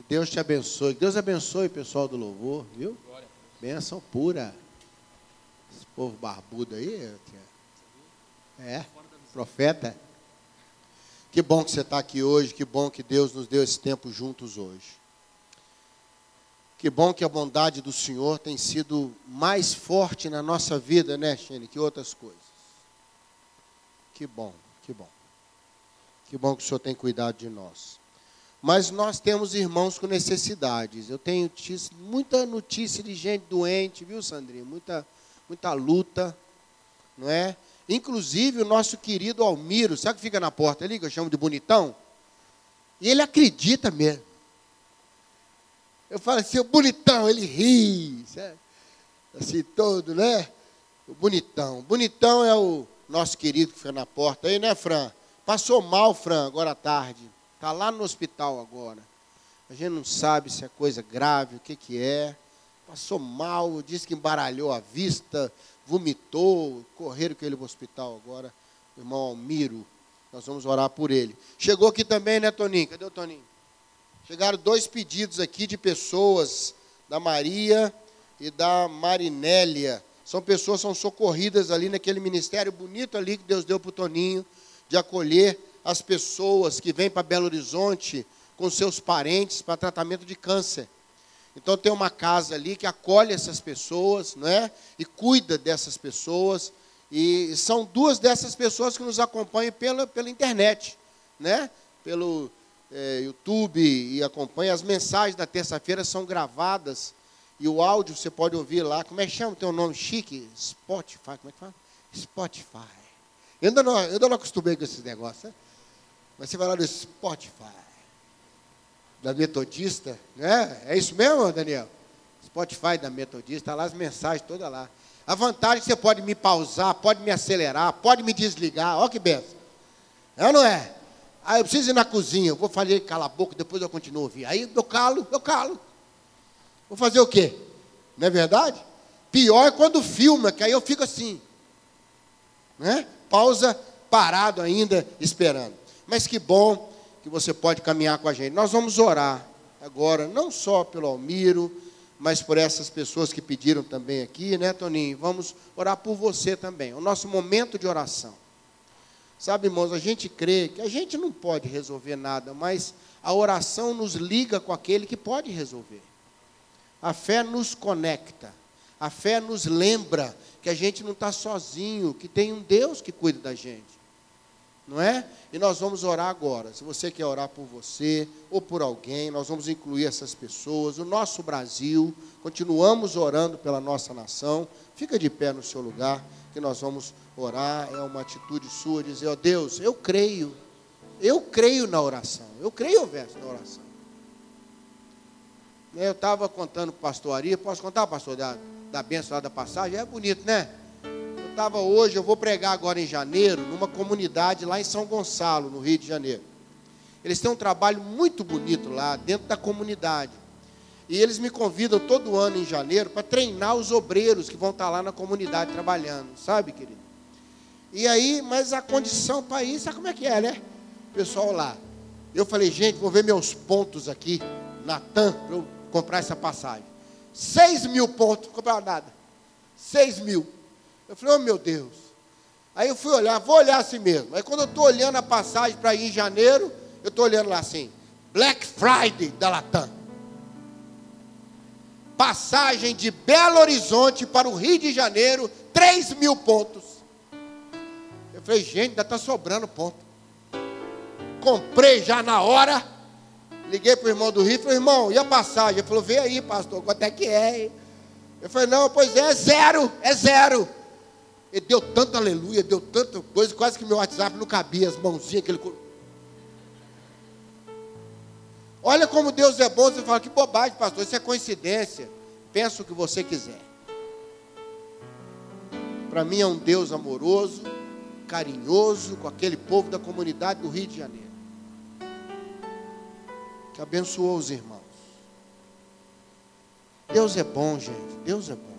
Que Deus te abençoe. Que Deus abençoe o pessoal do louvor, viu? Benção pura. Esse povo barbudo aí. É, profeta. Que bom que você está aqui hoje. Que bom que Deus nos deu esse tempo juntos hoje. Que bom que a bondade do Senhor tem sido mais forte na nossa vida, né, Xene, que outras coisas. Que bom, que bom. Que bom que o Senhor tem cuidado de nós. Mas nós temos irmãos com necessidades. Eu tenho muita notícia de gente doente, viu, Sandrinha? Muita, muita luta, não é? Inclusive o nosso querido Almiro, sabe que fica na porta ali, que eu chamo de bonitão? E ele acredita mesmo. Eu falo assim, o bonitão, ele ri, sabe? assim todo, né? O bonitão. Bonitão é o nosso querido que fica na porta aí, né, Fran? Passou mal, Fran, agora à tarde. Está lá no hospital agora. A gente não sabe se é coisa grave, o que, que é. Passou mal, disse que embaralhou a vista, vomitou, correram com ele para o hospital agora. O irmão Almiro, nós vamos orar por ele. Chegou aqui também, né, Toninho? Cadê o Toninho? Chegaram dois pedidos aqui de pessoas, da Maria e da Marinélia. São pessoas, são socorridas ali naquele ministério bonito ali que Deus deu para o Toninho de acolher as pessoas que vêm para Belo Horizonte com seus parentes para tratamento de câncer. Então tem uma casa ali que acolhe essas pessoas, não é? E cuida dessas pessoas. E são duas dessas pessoas que nos acompanham pela, pela internet, né? Pelo é, YouTube e acompanham. As mensagens da terça-feira são gravadas e o áudio você pode ouvir lá. Como é que chama o teu nome chique? Spotify. Como é que fala? Spotify. Eu ainda não, eu ainda não acostumei com esses negócios. Né? Mas você vai lá no Spotify, da Metodista, né? É isso mesmo, Daniel? Spotify da Metodista, tá lá as mensagens todas lá. A vantagem é que você pode me pausar, pode me acelerar, pode me desligar. Olha que benção. É ou não é? Aí eu preciso ir na cozinha, eu vou fazer cala a boca, depois eu continuo ouvir. Aí eu calo, eu calo. Vou fazer o quê? Não é verdade? Pior é quando filma, que aí eu fico assim. Né? pausa, parado ainda, esperando. Mas que bom que você pode caminhar com a gente. Nós vamos orar agora, não só pelo Almiro, mas por essas pessoas que pediram também aqui, né, Toninho? Vamos orar por você também. O nosso momento de oração. Sabe, irmãos, a gente crê que a gente não pode resolver nada, mas a oração nos liga com aquele que pode resolver. A fé nos conecta. A fé nos lembra que a gente não está sozinho, que tem um Deus que cuida da gente. Não é? E nós vamos orar agora. Se você quer orar por você ou por alguém, nós vamos incluir essas pessoas. O nosso Brasil, continuamos orando pela nossa nação. Fica de pé no seu lugar, que nós vamos orar. É uma atitude sua, dizer: Ó oh, Deus, eu creio. Eu creio na oração. Eu creio o verso da oração. Eu estava contando para o pastor Ari, posso contar, pastor, da, da benção lá da passagem? É bonito, né? Estava hoje, eu vou pregar agora em janeiro, numa comunidade lá em São Gonçalo, no Rio de Janeiro. Eles têm um trabalho muito bonito lá, dentro da comunidade. E eles me convidam todo ano em janeiro para treinar os obreiros que vão estar lá na comunidade trabalhando, sabe, querido? E aí, mas a condição para ir, sabe como é que é, né? Pessoal lá. Eu falei, gente, vou ver meus pontos aqui, Natan, para eu comprar essa passagem. Seis mil pontos, não comprava nada. Seis mil. Eu falei, oh meu Deus. Aí eu fui olhar, vou olhar assim mesmo. Aí quando eu estou olhando a passagem para ir em janeiro, eu estou olhando lá assim, Black Friday da Latam. Passagem de Belo Horizonte para o Rio de Janeiro, 3 mil pontos. Eu falei, gente, ainda está sobrando ponto. Comprei já na hora Liguei para o irmão do Rio e falei, irmão, e a passagem? Ele falou, vê aí, pastor, quanto é que é? Eu falei, não, pois é, é zero, é zero. Ele deu tanto aleluia, deu tanta coisa, quase que meu WhatsApp não cabia, as mãozinhas, aquele. Olha como Deus é bom, você fala, que bobagem, pastor, isso é coincidência. Pensa o que você quiser. Para mim é um Deus amoroso, carinhoso com aquele povo da comunidade do Rio de Janeiro que abençoou os irmãos. Deus é bom, gente. Deus é bom.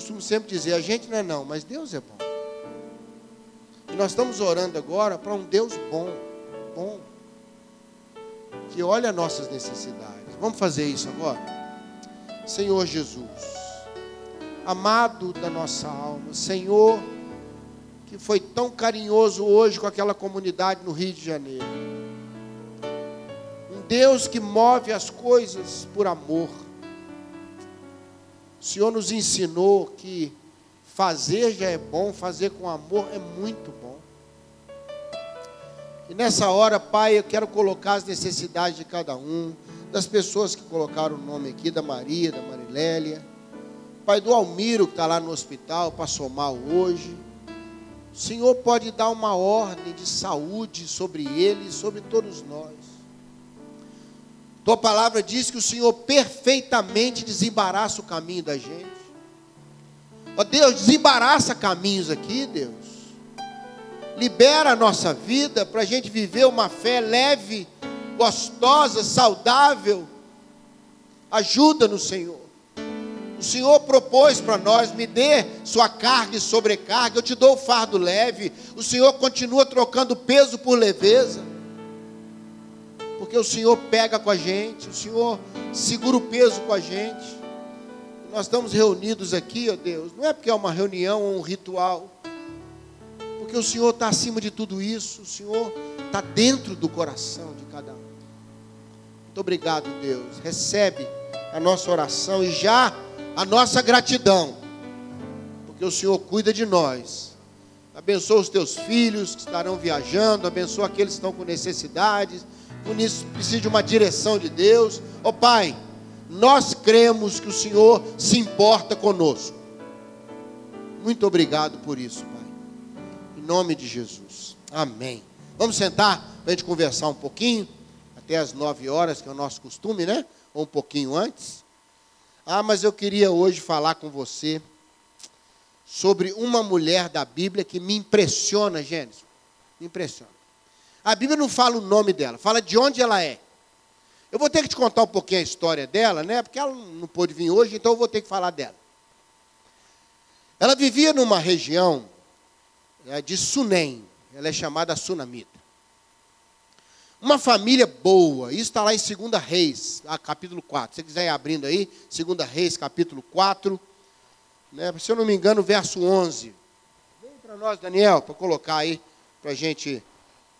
Costumo sempre dizer, a gente não é não, mas Deus é bom. E nós estamos orando agora para um Deus bom, bom. que olha nossas necessidades. Vamos fazer isso agora? Senhor Jesus, amado da nossa alma, Senhor, que foi tão carinhoso hoje com aquela comunidade no Rio de Janeiro. Um Deus que move as coisas por amor. O Senhor nos ensinou que fazer já é bom, fazer com amor é muito bom. E nessa hora, Pai, eu quero colocar as necessidades de cada um, das pessoas que colocaram o nome aqui, da Maria, da Marilélia, Pai, do Almiro que está lá no hospital, passou mal hoje. O Senhor pode dar uma ordem de saúde sobre ele e sobre todos nós. Tua palavra diz que o Senhor perfeitamente desembaraça o caminho da gente. Ó Deus, desembaraça caminhos aqui, Deus libera a nossa vida para a gente viver uma fé leve, gostosa, saudável. Ajuda no Senhor. O Senhor propôs para nós, me dê sua carga e sobrecarga, eu te dou o fardo leve. O Senhor continua trocando peso por leveza. Porque o Senhor pega com a gente, o Senhor segura o peso com a gente. Nós estamos reunidos aqui, ó Deus, não é porque é uma reunião ou um ritual porque o Senhor está acima de tudo isso, o Senhor está dentro do coração de cada um. Muito obrigado, Deus. Recebe a nossa oração e já a nossa gratidão, porque o Senhor cuida de nós. Abençoa os teus filhos que estarão viajando, abençoa aqueles que estão com necessidades, por isso precisa de uma direção de Deus. Ó oh, Pai, nós cremos que o Senhor se importa conosco. Muito obrigado por isso, Pai nome de Jesus. Amém. Vamos sentar para a gente conversar um pouquinho, até as nove horas, que é o nosso costume, né? Ou um pouquinho antes. Ah, mas eu queria hoje falar com você sobre uma mulher da Bíblia que me impressiona, Gênesis. Me impressiona. A Bíblia não fala o nome dela, fala de onde ela é. Eu vou ter que te contar um pouquinho a história dela, né? Porque ela não pôde vir hoje, então eu vou ter que falar dela. Ela vivia numa região é de Sunem. Ela é chamada Sunamita. Uma família boa. Isso está lá em 2 Reis, capítulo 4. Se você quiser ir abrindo aí, 2 Reis, capítulo 4. Né, se eu não me engano, verso 11. Vem para nós, Daniel, para colocar aí, para a gente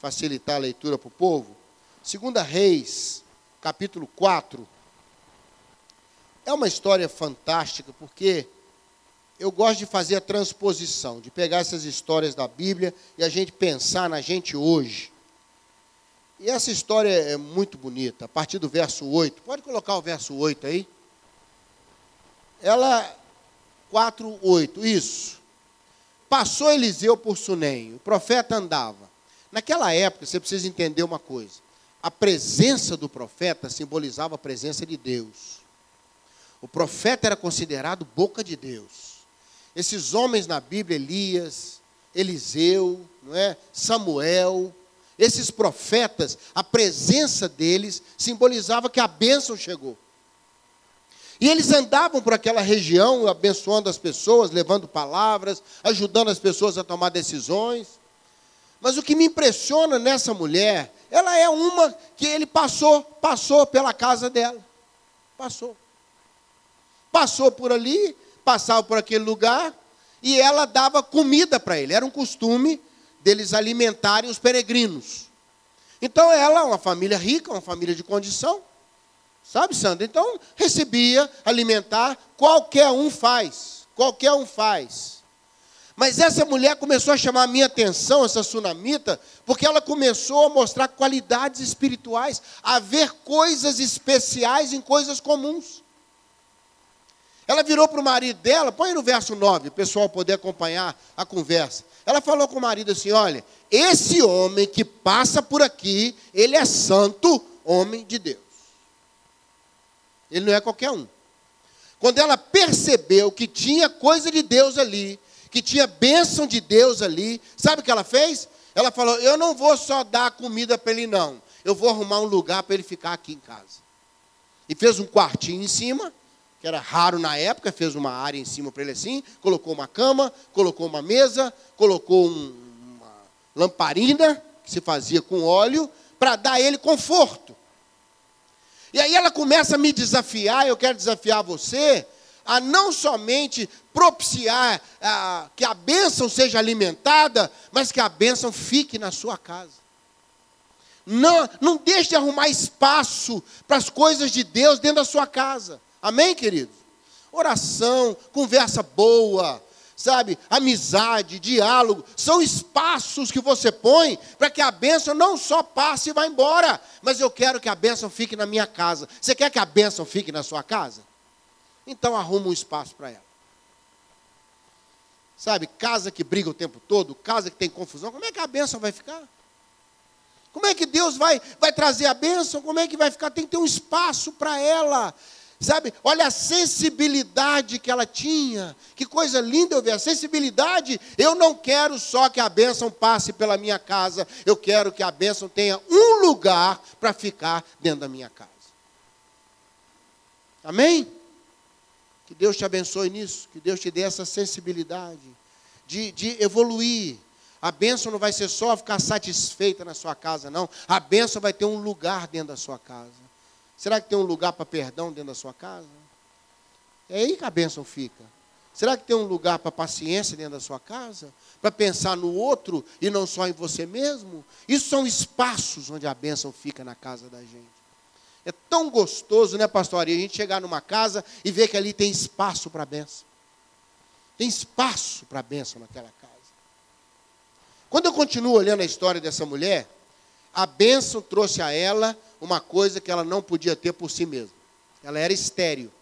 facilitar a leitura para o povo. 2 Reis, capítulo 4. É uma história fantástica, porque eu gosto de fazer a transposição, de pegar essas histórias da Bíblia e a gente pensar na gente hoje. E essa história é muito bonita, a partir do verso 8. Pode colocar o verso 8 aí? Ela, 4, 8, isso. Passou Eliseu por Sunem, o profeta andava. Naquela época, você precisa entender uma coisa: a presença do profeta simbolizava a presença de Deus. O profeta era considerado boca de Deus. Esses homens na Bíblia, Elias, Eliseu, não é? Samuel, esses profetas, a presença deles simbolizava que a bênção chegou. E eles andavam por aquela região, abençoando as pessoas, levando palavras, ajudando as pessoas a tomar decisões. Mas o que me impressiona nessa mulher, ela é uma que ele passou, passou pela casa dela. Passou. Passou por ali, passava por aquele lugar e ela dava comida para ele. Era um costume deles alimentarem os peregrinos. Então ela, uma família rica, uma família de condição, sabe, Sandra? Então recebia alimentar, qualquer um faz, qualquer um faz. Mas essa mulher começou a chamar a minha atenção, essa sunamita, porque ela começou a mostrar qualidades espirituais, a ver coisas especiais em coisas comuns. Ela virou para o marido dela, põe no verso 9, o pessoal poder acompanhar a conversa. Ela falou com o marido assim: olha, esse homem que passa por aqui, ele é santo homem de Deus. Ele não é qualquer um. Quando ela percebeu que tinha coisa de Deus ali, que tinha bênção de Deus ali, sabe o que ela fez? Ela falou: Eu não vou só dar comida para ele, não. Eu vou arrumar um lugar para ele ficar aqui em casa. E fez um quartinho em cima, que era raro na época, fez uma área em cima para ele assim, colocou uma cama, colocou uma mesa, colocou um, uma lamparina que se fazia com óleo para dar ele conforto. E aí ela começa a me desafiar, eu quero desafiar você a não somente propiciar a, que a bênção seja alimentada, mas que a bênção fique na sua casa. Não, não deixe de arrumar espaço para as coisas de Deus dentro da sua casa. Amém, queridos? Oração, conversa boa, sabe? Amizade, diálogo, são espaços que você põe para que a bênção não só passe e vá embora, mas eu quero que a bênção fique na minha casa. Você quer que a bênção fique na sua casa? Então arruma um espaço para ela. Sabe, casa que briga o tempo todo, casa que tem confusão, como é que a bênção vai ficar? Como é que Deus vai, vai trazer a bênção? Como é que vai ficar? Tem que ter um espaço para ela. Sabe? Olha a sensibilidade que ela tinha. Que coisa linda eu ver. A sensibilidade, eu não quero só que a bênção passe pela minha casa. Eu quero que a bênção tenha um lugar para ficar dentro da minha casa. Amém? Que Deus te abençoe nisso. Que Deus te dê essa sensibilidade de, de evoluir a bênção não vai ser só ficar satisfeita na sua casa, não. A bênção vai ter um lugar dentro da sua casa. Será que tem um lugar para perdão dentro da sua casa? É aí que a bênção fica. Será que tem um lugar para paciência dentro da sua casa? Para pensar no outro e não só em você mesmo? Isso são espaços onde a bênção fica na casa da gente. É tão gostoso, né, pastor? a gente chegar numa casa e ver que ali tem espaço para a bênção. Tem espaço para a bênção naquela casa. Quando eu continuo olhando a história dessa mulher, a bênção trouxe a ela uma coisa que ela não podia ter por si mesma. Ela era estéril.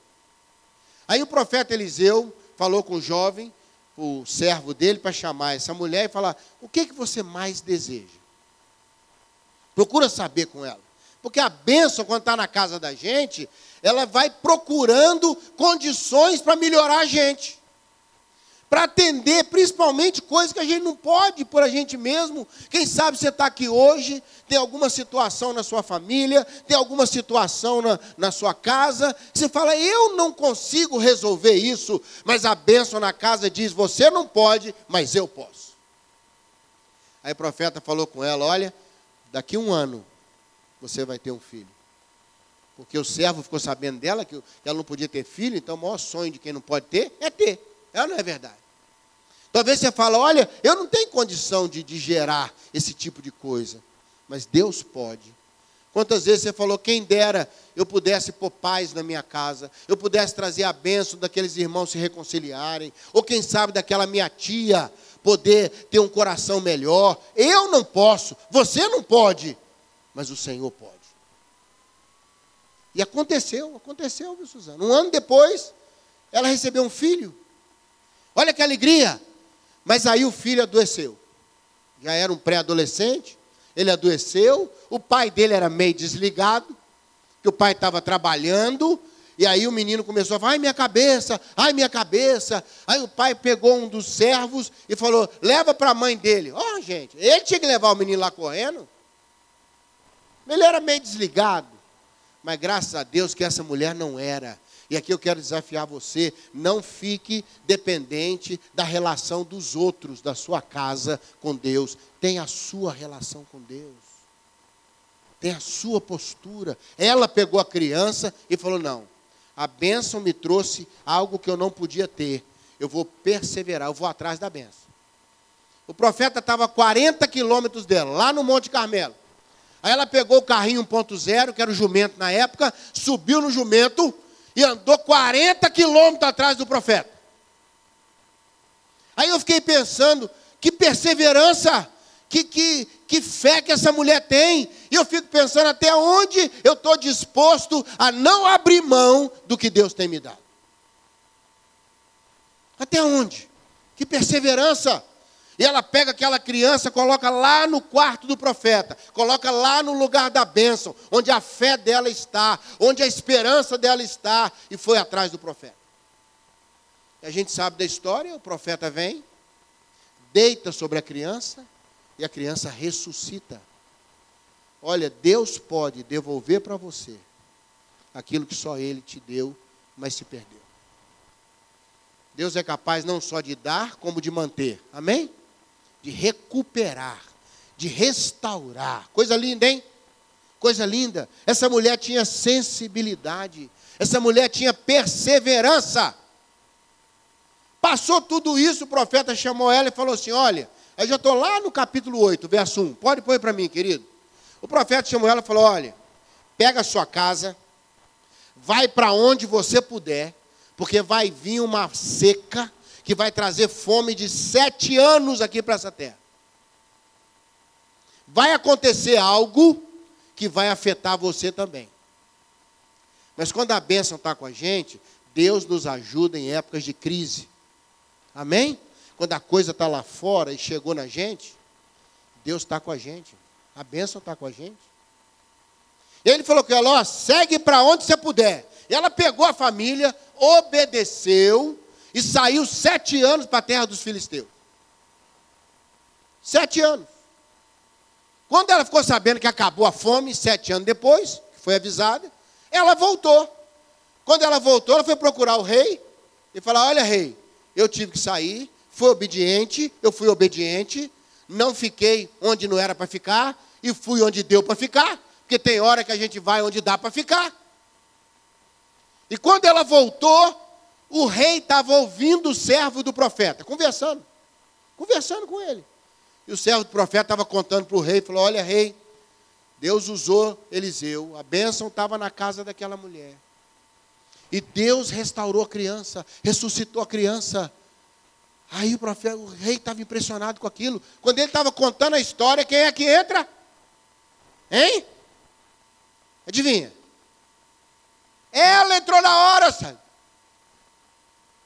Aí o profeta Eliseu falou com o jovem, o servo dele, para chamar essa mulher e falar: O que, que você mais deseja? Procura saber com ela. Porque a bênção, quando está na casa da gente, ela vai procurando condições para melhorar a gente para atender principalmente coisas que a gente não pode por a gente mesmo. Quem sabe você está aqui hoje, tem alguma situação na sua família, tem alguma situação na, na sua casa, você fala, eu não consigo resolver isso, mas a bênção na casa diz, você não pode, mas eu posso. Aí o profeta falou com ela, olha, daqui um ano você vai ter um filho. Porque o servo ficou sabendo dela que ela não podia ter filho, então o maior sonho de quem não pode ter é ter. Ela não é verdade. Talvez você fale, olha, eu não tenho condição de, de gerar esse tipo de coisa. Mas Deus pode. Quantas vezes você falou, quem dera eu pudesse pôr paz na minha casa, eu pudesse trazer a bênção daqueles irmãos se reconciliarem, ou quem sabe daquela minha tia poder ter um coração melhor. Eu não posso, você não pode, mas o Senhor pode. E aconteceu, aconteceu, viu, Suzana? Um ano depois, ela recebeu um filho. Olha que alegria! Mas aí o filho adoeceu. Já era um pré-adolescente, ele adoeceu, o pai dele era meio desligado, que o pai estava trabalhando, e aí o menino começou a falar, ai minha cabeça, ai minha cabeça. Aí o pai pegou um dos servos e falou, leva para a mãe dele. Ó, oh, gente, ele tinha que levar o menino lá correndo. Ele era meio desligado. Mas graças a Deus que essa mulher não era. E aqui eu quero desafiar você: não fique dependente da relação dos outros, da sua casa com Deus. Tenha a sua relação com Deus. Tenha a sua postura. Ela pegou a criança e falou: não, a bênção me trouxe algo que eu não podia ter. Eu vou perseverar, eu vou atrás da bênção. O profeta estava a 40 quilômetros dela, lá no Monte Carmelo. Aí ela pegou o carrinho 1.0, que era o jumento na época, subiu no jumento, e andou 40 quilômetros atrás do profeta. Aí eu fiquei pensando, que perseverança, que, que, que fé que essa mulher tem. E eu fico pensando até onde eu estou disposto a não abrir mão do que Deus tem me dado. Até onde? Que perseverança. E ela pega aquela criança, coloca lá no quarto do profeta, coloca lá no lugar da bênção, onde a fé dela está, onde a esperança dela está, e foi atrás do profeta. E a gente sabe da história: o profeta vem, deita sobre a criança, e a criança ressuscita. Olha, Deus pode devolver para você aquilo que só Ele te deu, mas se perdeu. Deus é capaz não só de dar, como de manter. Amém? De recuperar, de restaurar. Coisa linda, hein? Coisa linda. Essa mulher tinha sensibilidade. Essa mulher tinha perseverança. Passou tudo isso, o profeta chamou ela e falou assim: Olha, eu já estou lá no capítulo 8, verso 1. Pode pôr para mim, querido. O profeta chamou ela e falou: Olha, pega a sua casa, vai para onde você puder, porque vai vir uma seca que vai trazer fome de sete anos aqui para essa terra. Vai acontecer algo que vai afetar você também. Mas quando a bênção está com a gente, Deus nos ajuda em épocas de crise. Amém? Quando a coisa está lá fora e chegou na gente, Deus está com a gente. A bênção está com a gente. Ele falou que ela, ó, segue para onde você puder. E ela pegou a família, obedeceu e saiu sete anos para a terra dos filisteus. Sete anos. Quando ela ficou sabendo que acabou a fome, sete anos depois, foi avisada, ela voltou. Quando ela voltou, ela foi procurar o rei e falar: Olha, rei, eu tive que sair, fui obediente, eu fui obediente, não fiquei onde não era para ficar e fui onde deu para ficar, porque tem hora que a gente vai onde dá para ficar. E quando ela voltou, o rei estava ouvindo o servo do profeta, conversando, conversando com ele. E o servo do profeta estava contando para o rei, falou: Olha, rei, Deus usou Eliseu, a bênção estava na casa daquela mulher. E Deus restaurou a criança, ressuscitou a criança. Aí o profeta, o rei estava impressionado com aquilo. Quando ele estava contando a história, quem é que entra? Hein? Adivinha? Ela entrou na hora, sabe?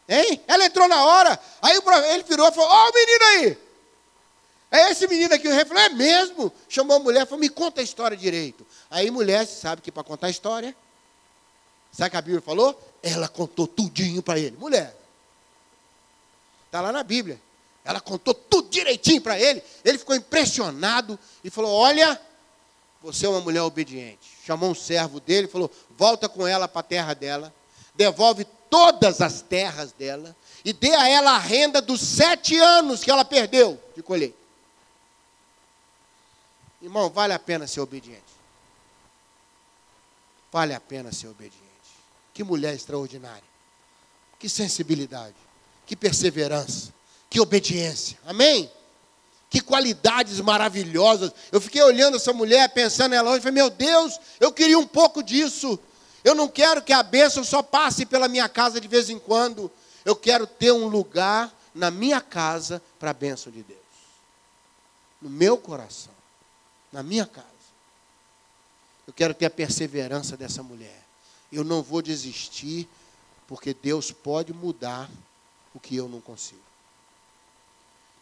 Hein? Ela entrou na hora. Aí ele virou e falou: Ó, oh, o menino aí. É esse menino aqui, o rei falou, é mesmo? Chamou a mulher, falou, me conta a história direito. Aí mulher, sabe que para contar a história, sabe o que a Bíblia falou? Ela contou tudinho para ele. Mulher. Está lá na Bíblia. Ela contou tudo direitinho para ele. Ele ficou impressionado e falou: Olha, você é uma mulher obediente. Chamou um servo dele e falou: Volta com ela para a terra dela, devolve todas as terras dela e dê a ela a renda dos sete anos que ela perdeu de colheita. Irmão, vale a pena ser obediente. Vale a pena ser obediente. Que mulher extraordinária. Que sensibilidade. Que perseverança. Que obediência. Amém? Que qualidades maravilhosas. Eu fiquei olhando essa mulher, pensando nela hoje, falei, meu Deus, eu queria um pouco disso. Eu não quero que a bênção só passe pela minha casa de vez em quando. Eu quero ter um lugar na minha casa para a bênção de Deus. No meu coração na minha casa. Eu quero ter a perseverança dessa mulher. Eu não vou desistir, porque Deus pode mudar o que eu não consigo.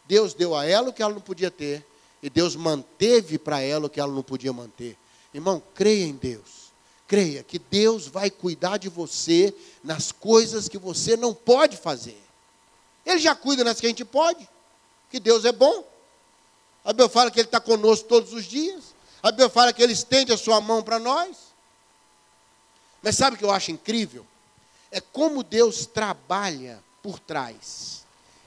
Deus deu a ela o que ela não podia ter, e Deus manteve para ela o que ela não podia manter. Irmão, creia em Deus. Creia que Deus vai cuidar de você nas coisas que você não pode fazer. Ele já cuida nas que a gente pode, que Deus é bom. A Bíblia fala que Ele está conosco todos os dias. A Bíblia fala que Ele estende a sua mão para nós. Mas sabe o que eu acho incrível? É como Deus trabalha por trás.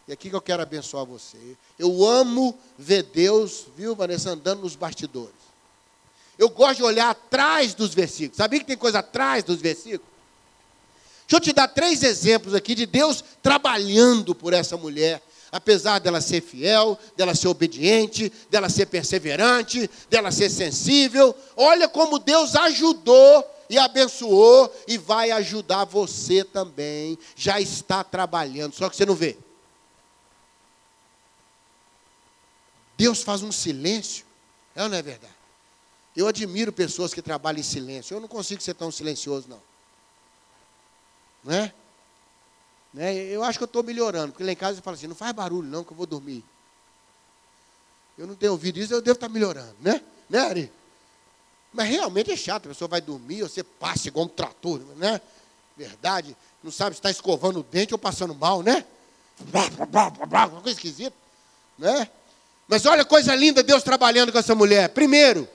E aqui que eu quero abençoar você. Eu amo ver Deus, viu, Vanessa, andando nos bastidores. Eu gosto de olhar atrás dos versículos. Sabia que tem coisa atrás dos versículos? Deixa eu te dar três exemplos aqui de Deus trabalhando por essa mulher apesar dela ser fiel, dela ser obediente, dela ser perseverante, dela ser sensível. Olha como Deus ajudou e abençoou e vai ajudar você também. Já está trabalhando, só que você não vê. Deus faz um silêncio, é ou não é verdade? Eu admiro pessoas que trabalham em silêncio. Eu não consigo ser tão silencioso, não. Não é? Né? Eu acho que eu estou melhorando, porque lá em casa eu falo assim, não faz barulho não, que eu vou dormir. Eu não tenho ouvido isso, eu devo estar tá melhorando, né? Né, Ari? Mas realmente é chato, a pessoa vai dormir, você passa igual um trator, né? Verdade, não sabe se está escovando o dente ou passando mal, né? Uma coisa esquisita, né? Mas olha coisa linda Deus trabalhando com essa mulher. Primeiro,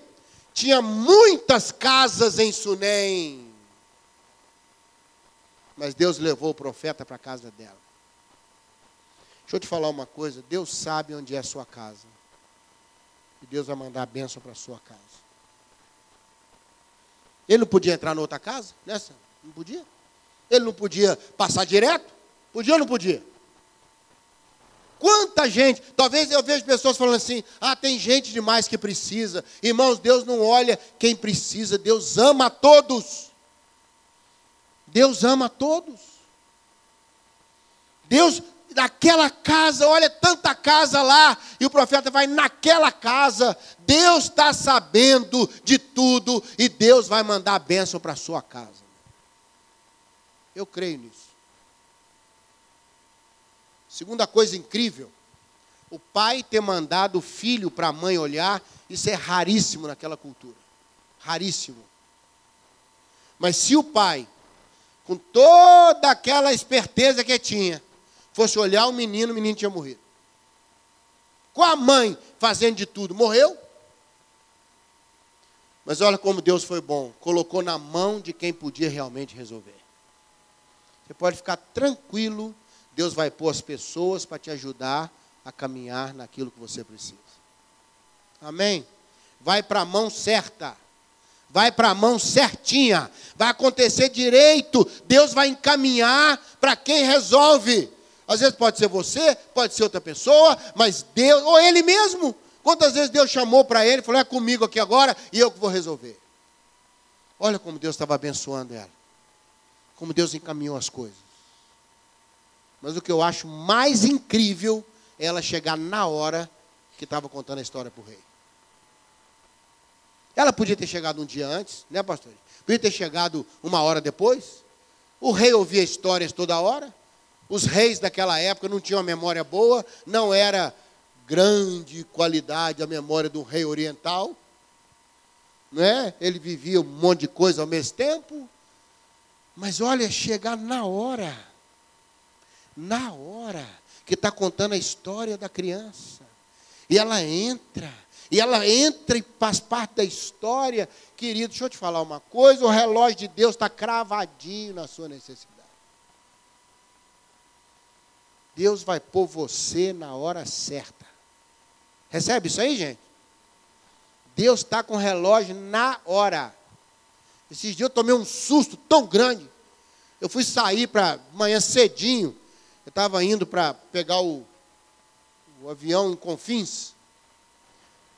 tinha muitas casas em Sunem mas Deus levou o profeta para a casa dela. Deixa eu te falar uma coisa: Deus sabe onde é a sua casa. E Deus vai mandar a bênção para a sua casa. Ele não podia entrar na outra casa? Nessa? Não podia? Ele não podia passar direto? Podia ou não podia? Quanta gente, talvez eu vejo pessoas falando assim: ah, tem gente demais que precisa. Irmãos, Deus não olha quem precisa, Deus ama a todos. Deus ama a todos. Deus, naquela casa, olha tanta casa lá, e o profeta vai naquela casa. Deus está sabendo de tudo, e Deus vai mandar a bênção para a sua casa. Eu creio nisso. Segunda coisa incrível, o pai ter mandado o filho para a mãe olhar, isso é raríssimo naquela cultura. Raríssimo. Mas se o pai, com toda aquela esperteza que tinha, fosse olhar o menino, o menino tinha morrido. Com a mãe fazendo de tudo, morreu. Mas olha como Deus foi bom, colocou na mão de quem podia realmente resolver. Você pode ficar tranquilo Deus vai pôr as pessoas para te ajudar a caminhar naquilo que você precisa. Amém? Vai para a mão certa. Vai para a mão certinha. Vai acontecer direito. Deus vai encaminhar para quem resolve. Às vezes pode ser você, pode ser outra pessoa, mas Deus, ou Ele mesmo. Quantas vezes Deus chamou para ele e falou: É comigo aqui agora e eu que vou resolver. Olha como Deus estava abençoando ela. Como Deus encaminhou as coisas. Mas o que eu acho mais incrível é ela chegar na hora que estava contando a história para o rei. Ela podia ter chegado um dia antes, né, pastor? Podia ter chegado uma hora depois. O rei ouvia histórias toda hora. Os reis daquela época não tinham uma memória boa, não era grande qualidade a memória do rei oriental. Não é? Ele vivia um monte de coisa ao mesmo tempo. Mas olha, chegar na hora na hora que está contando a história da criança. E ela entra, e ela entra e faz parte da história. Querido, deixa eu te falar uma coisa: o relógio de Deus está cravadinho na sua necessidade. Deus vai pôr você na hora certa. Recebe isso aí, gente? Deus está com o relógio na hora. Esses dias eu tomei um susto tão grande. Eu fui sair para manhã cedinho. Eu estava indo para pegar o, o avião em Confins.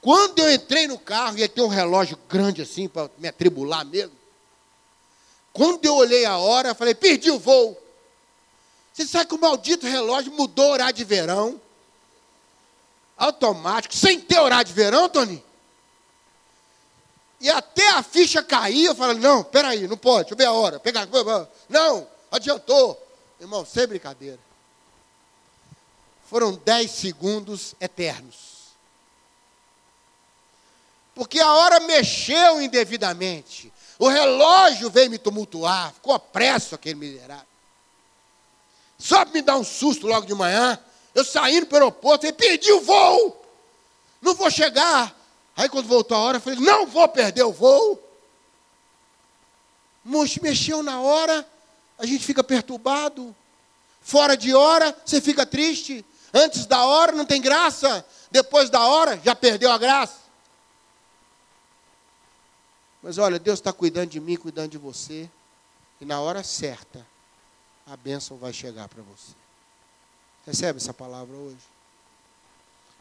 Quando eu entrei no carro, ia ter um relógio grande assim, para me atribular mesmo. Quando eu olhei a hora, falei, perdi o voo. Você sabe que o maldito relógio mudou o horário de verão. Automático, sem ter horário de verão, Tony. E até a ficha cair, eu falei, não, peraí, não pode, deixa eu ver a hora. Pegar, não, adiantou. Irmão, sem brincadeira. Foram dez segundos eternos. Porque a hora mexeu indevidamente. O relógio veio me tumultuar, ficou opresso aquele miserável. Só me dar um susto logo de manhã, eu saindo para o aeroporto e perdi o voo. Não vou chegar. Aí quando voltou a hora, eu falei, não vou perder o voo. Mexeu na hora, a gente fica perturbado. Fora de hora, você fica triste. Antes da hora não tem graça, depois da hora já perdeu a graça. Mas olha, Deus está cuidando de mim, cuidando de você, e na hora certa, a bênção vai chegar para você. Recebe essa palavra hoje?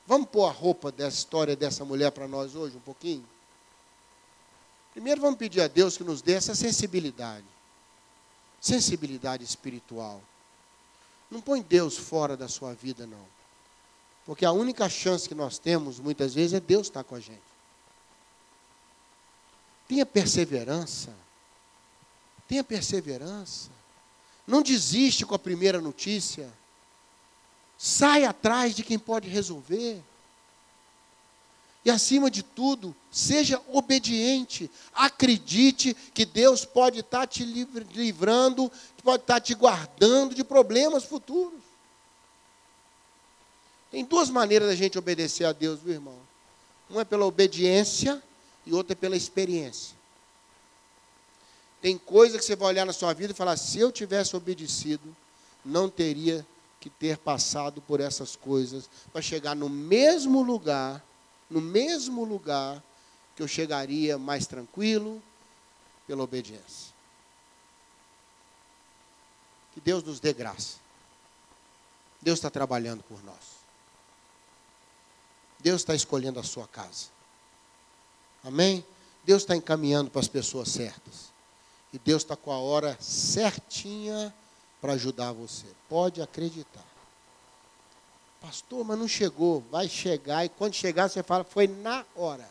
Vamos pôr a roupa dessa história dessa mulher para nós hoje, um pouquinho? Primeiro vamos pedir a Deus que nos dê essa sensibilidade. Sensibilidade espiritual. Não põe Deus fora da sua vida, não. Porque a única chance que nós temos, muitas vezes, é Deus estar com a gente. Tenha perseverança. Tenha perseverança. Não desiste com a primeira notícia. Sai atrás de quem pode resolver. E acima de tudo, seja obediente. Acredite que Deus pode estar te livrando, pode estar te guardando de problemas futuros. Tem duas maneiras da gente obedecer a Deus, meu irmão. Uma é pela obediência e outra é pela experiência. Tem coisa que você vai olhar na sua vida e falar: se eu tivesse obedecido, não teria que ter passado por essas coisas para chegar no mesmo lugar no mesmo lugar que eu chegaria mais tranquilo, pela obediência. Que Deus nos dê graça. Deus está trabalhando por nós. Deus está escolhendo a sua casa. Amém? Deus está encaminhando para as pessoas certas. E Deus está com a hora certinha para ajudar você. Pode acreditar. Pastor, mas não chegou. Vai chegar. E quando chegar, você fala, foi na hora.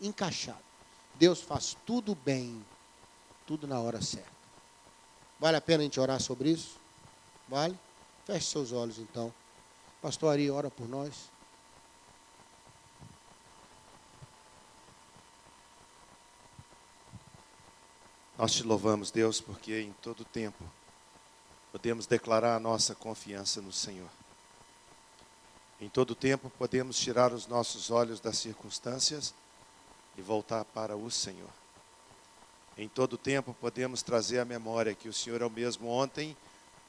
Encaixado. Deus faz tudo bem. Tudo na hora certa. Vale a pena a gente orar sobre isso? Vale? Feche seus olhos então. Pastor Ari, ora por nós. Nós te louvamos, Deus, porque em todo tempo podemos declarar a nossa confiança no Senhor. Em todo tempo podemos tirar os nossos olhos das circunstâncias e voltar para o Senhor. Em todo tempo podemos trazer à memória que o Senhor é o mesmo ontem,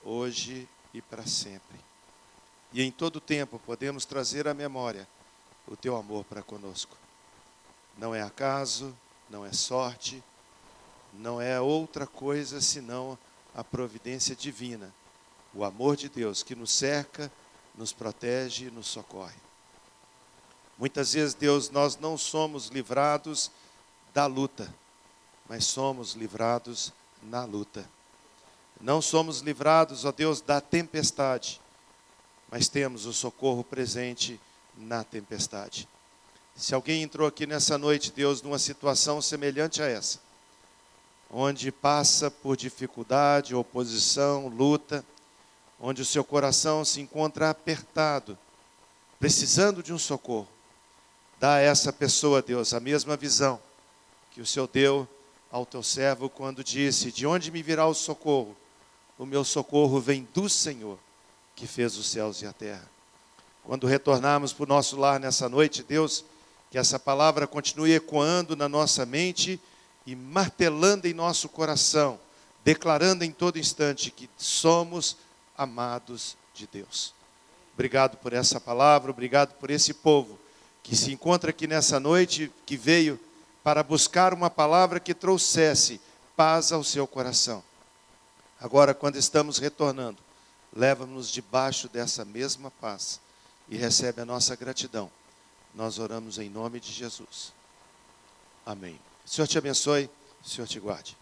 hoje e para sempre. E em todo tempo podemos trazer à memória o teu amor para conosco. Não é acaso, não é sorte, não é outra coisa senão a providência divina, o amor de Deus que nos cerca, nos protege e nos socorre. Muitas vezes, Deus, nós não somos livrados da luta, mas somos livrados na luta. Não somos livrados, ó Deus, da tempestade, mas temos o socorro presente na tempestade. Se alguém entrou aqui nessa noite, Deus, numa situação semelhante a essa, onde passa por dificuldade, oposição, luta, onde o seu coração se encontra apertado, precisando de um socorro. Dá a essa pessoa, Deus, a mesma visão que o Senhor deu ao teu servo quando disse: De onde me virá o socorro? O meu socorro vem do Senhor, que fez os céus e a terra. Quando retornarmos para o nosso lar nessa noite, Deus, que essa palavra continue ecoando na nossa mente e martelando em nosso coração, declarando em todo instante que somos amados de Deus. Obrigado por essa palavra, obrigado por esse povo que se encontra aqui nessa noite, que veio para buscar uma palavra que trouxesse paz ao seu coração. Agora, quando estamos retornando, leva-nos debaixo dessa mesma paz e recebe a nossa gratidão. Nós oramos em nome de Jesus. Amém. O Senhor te abençoe, o Senhor te guarde.